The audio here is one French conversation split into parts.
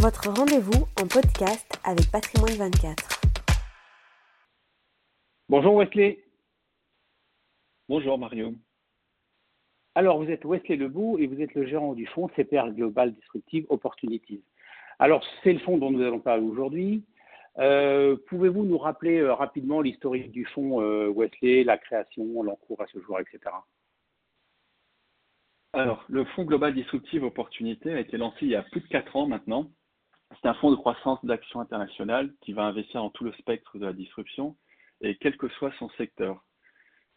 votre rendez-vous en podcast avec Patrimoine 24. Bonjour Wesley. Bonjour Mario. Alors, vous êtes Wesley Lebout et vous êtes le gérant du fonds CPR Global Disruptive Opportunities. Alors, c'est le fonds dont nous allons parler aujourd'hui. Euh, pouvez-vous nous rappeler euh, rapidement l'historique du fonds euh, Wesley, la création, l'encours à ce jour, etc. Alors, le fonds Global Disruptive Opportunité a été lancé il y a plus de 4 ans maintenant. C'est un fonds de croissance d'action internationale qui va investir dans tout le spectre de la disruption et quel que soit son secteur.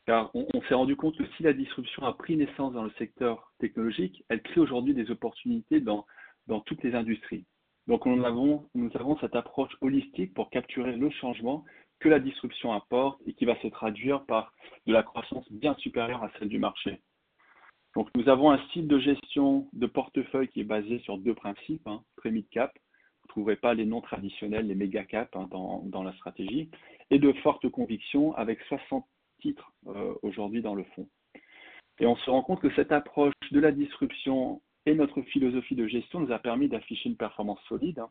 Car on, s'est rendu compte que si la disruption a pris naissance dans le secteur technologique, elle crée aujourd'hui des opportunités dans, dans toutes les industries. Donc nous avons, cette approche holistique pour capturer le changement que la disruption apporte et qui va se traduire par de la croissance bien supérieure à celle du marché. Donc nous avons un style de gestion de portefeuille qui est basé sur deux principes, hein, mid cap, vous ne trouverez pas les noms traditionnels, les méga cap hein, dans, la stratégie, et de forte conviction avec 60 titres euh, aujourd'hui dans le fond. Et on se rend compte que cette approche de la disruption et notre philosophie de gestion nous a permis d'afficher une performance solide, hein,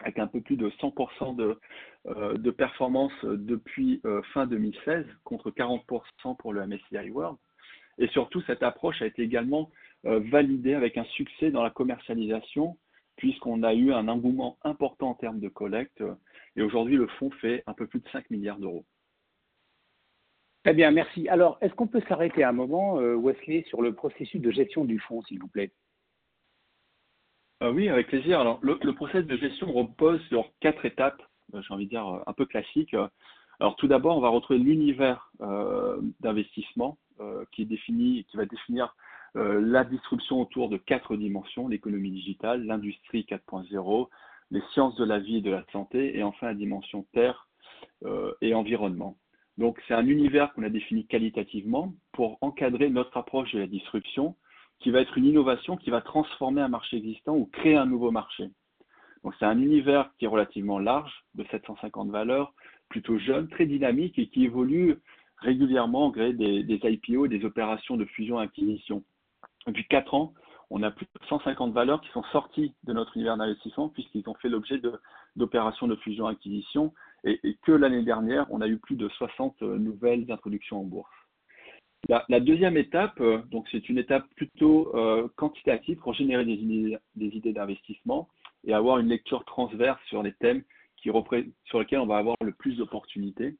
avec un peu plus de 100% de, euh, de, performance depuis euh, fin 2016, contre 40% pour le MSCI World. Et surtout, cette approche a été également validée avec un succès dans la commercialisation, puisqu'on a eu un engouement important en termes de collecte. Et aujourd'hui, le fonds fait un peu plus de 5 milliards d'euros. Très bien, merci. Alors, est-ce qu'on peut s'arrêter un moment, Wesley, sur le processus de gestion du fonds, s'il vous plaît? Euh, oui, avec plaisir. Alors, le, le, process de gestion repose sur quatre étapes, euh, j'ai envie de dire euh, un peu classiques. Alors, tout d'abord, on va retrouver l'univers d'investissement qui est défini, qui va définir la disruption autour de quatre dimensions l'économie digitale, l'industrie 4.0, les sciences de la vie et de la santé, et enfin la dimension terre et environnement. Donc, c'est un univers qu'on a défini qualitativement pour encadrer notre approche de la disruption qui va être une innovation qui va transformer un marché existant ou créer un nouveau marché. Donc c'est un univers qui est relativement large, de 750 valeurs, plutôt jeune, très dynamique et qui évolue régulièrement gré des, IPO, des opérations de fusion-acquisition. Depuis 4 ans, on a plus de 150 valeurs qui sont sorties de notre univers d'investissement puisqu'ils ont fait l'objet d'opérations de, fusion-acquisition et, que l'année dernière, on a eu plus de 60 nouvelles introductions en bourse. La, deuxième étape, euh, donc c'est une étape plutôt euh, quantitative pour générer des idées, d'investissement et avoir une lecture transverse sur les thèmes sur lesquels on va avoir le plus d'opportunités.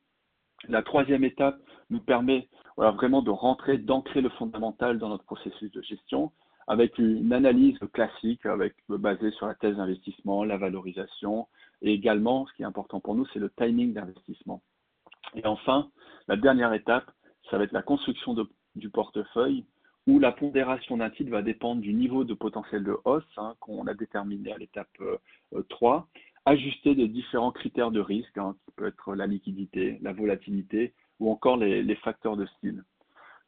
La troisième étape nous permet vraiment de rentrer, d'ancrer le fondamental dans notre processus de gestion avec une analyse classique avec, basée sur la thèse d'investissement, la valorisation et également, ce qui est important pour nous, c'est le timing d'investissement. Et enfin, la dernière étape, ça va être la construction du portefeuille où la pondération d'un titre va dépendre du niveau de potentiel de hausse hein, qu'on a déterminé à l'étape 3, euh, ajusté de différents critères de risque, hein, qui peut être la liquidité, la volatilité ou encore les, facteurs de style.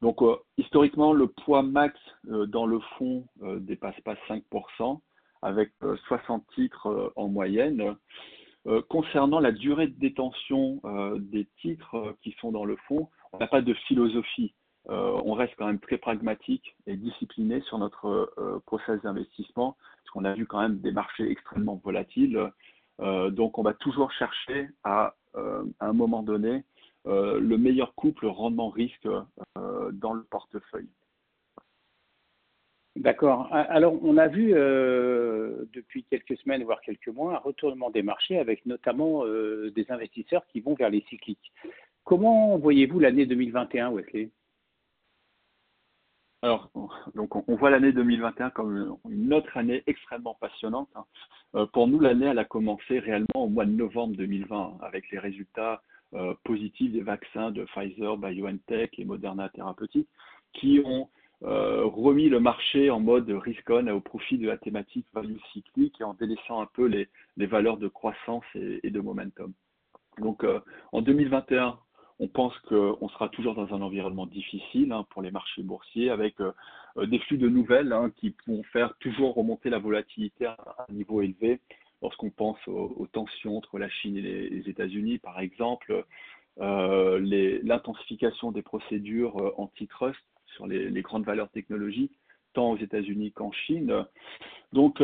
Donc euh, historiquement, le poids max euh, dans le fonds ne dépasse pas 5%, avec 60 titres en moyenne. concernant la durée de détention des titres qui sont dans le fonds, on n'a pas de philosophie. Euh, on reste quand même très pragmatique et discipliné sur notre euh, process d'investissement, parce qu'on a vu quand même des marchés extrêmement volatiles. Euh, donc, on va toujours chercher à, à un moment donné, le meilleur couple rendement-risque dans le portefeuille. D'accord. Alors, on a vu depuis quelques semaines, voire quelques mois, un retournement des marchés avec notamment des investisseurs qui vont vers les cycliques. Comment voyez-vous l'année 2021, Wesley? Alors, donc on voit l'année 2021 comme une autre année extrêmement passionnante. Euh, pour nous, l'année, a commencé réellement au mois de novembre 2020 avec les résultats euh, positifs des vaccins de Pfizer, BioNTech et Moderna Therapeutics qui ont euh, remis le marché en mode risk-on au profit de la thématique value cyclique et en délaissant un peu les, valeurs de croissance et, et de momentum. Donc, en 2021, on pense qu'on sera toujours dans un environnement difficile hein, pour les marchés boursiers avec euh, euh, des flux de nouvelles hein, qui vont faire toujours remonter la volatilité à un niveau élevé. Lorsqu'on pense aux, tensions entre la Chine et les, États-Unis, par exemple, euh, l'intensification des procédures antitrust sur les, grandes valeurs technologiques, tant aux États-Unis qu'en Chine. Donc,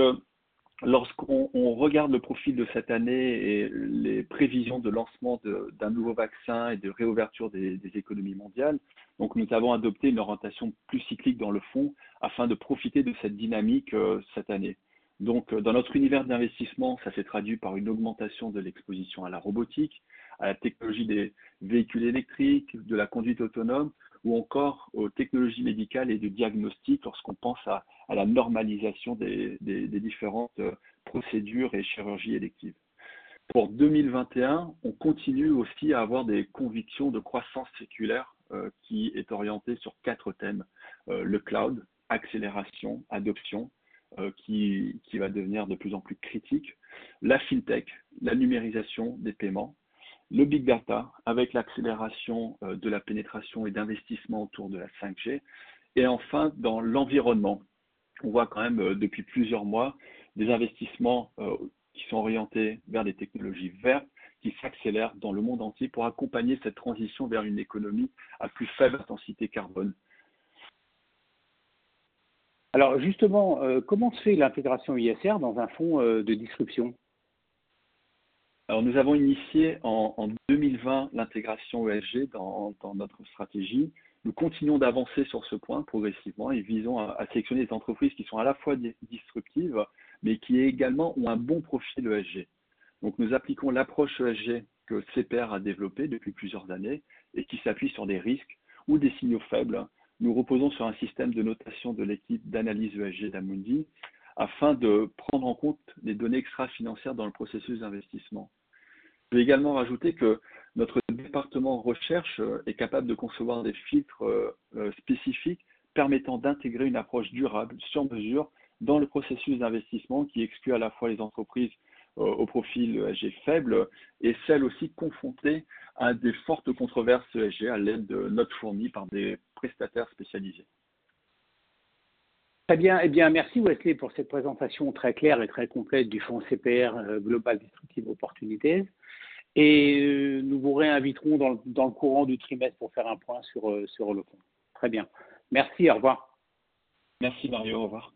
lorsqu'on regarde le profil de cette année et les prévisions de lancement d'un nouveau vaccin et de réouverture des, économies mondiales, donc nous avons adopté une orientation plus cyclique dans le fond afin de profiter de cette dynamique euh, cette année. Donc, dans notre univers d'investissement, ça s'est traduit par une augmentation de l'exposition à la robotique, à la technologie des véhicules électriques, de la conduite autonome, ou encore aux technologies médicales et de diagnostic lorsqu'on pense à, la normalisation des, différentes euh, procédures et chirurgies électives. Pour 2021, on continue aussi à avoir des convictions de croissance séculaire euh, qui est orientée sur quatre thèmes. Euh, le cloud, accélération, adoption, qui, qui, va devenir de plus en plus critique, la fintech, la numérisation des paiements, le big data avec l'accélération euh, de la pénétration et d'investissement autour de la 5G. Et enfin, dans l'environnement, on voit quand même euh, depuis plusieurs mois des investissements euh, qui sont orientés vers des technologies vertes qui s'accélèrent dans le monde entier pour accompagner cette transition vers une économie à plus faible intensité carbone. Alors justement, comment se fait l'intégration ISR dans un fonds de disruption? Alors, nous avons initié en, 2020 l'intégration ESG dans, notre stratégie. Nous continuons d'avancer sur ce point progressivement et visons à, sélectionner des entreprises qui sont à la fois disruptives, mais qui également ont un bon profil ESG. Donc, nous appliquons l'approche ESG que CPR a développée depuis plusieurs années et qui s'appuie sur des risques ou des signaux faibles. Nous reposons sur un système de notation de l'équipe d'analyse ESG d'Amundi afin de prendre en compte les données extra-financières dans le processus d'investissement. Je vais également rajouter que notre département recherche euh, est capable de concevoir des filtres euh, euh, spécifiques permettant d'intégrer une approche durable sur mesure dans le processus d'investissement qui exclut à la fois les entreprises au profil ESG faible et celles aussi confrontées à des fortes controverses ESG à l'aide de notes fournies par des prestataires spécialisés. Très bien. Eh bien, merci Wesley pour cette présentation très claire et très complète du fonds CPR Global Destructive Opportunities. Et euh, nous vous réinviterons dans le, dans le, courant du trimestre pour faire un point sur, euh, sur le compte. Très bien. Merci, au revoir. Merci Mario, au revoir.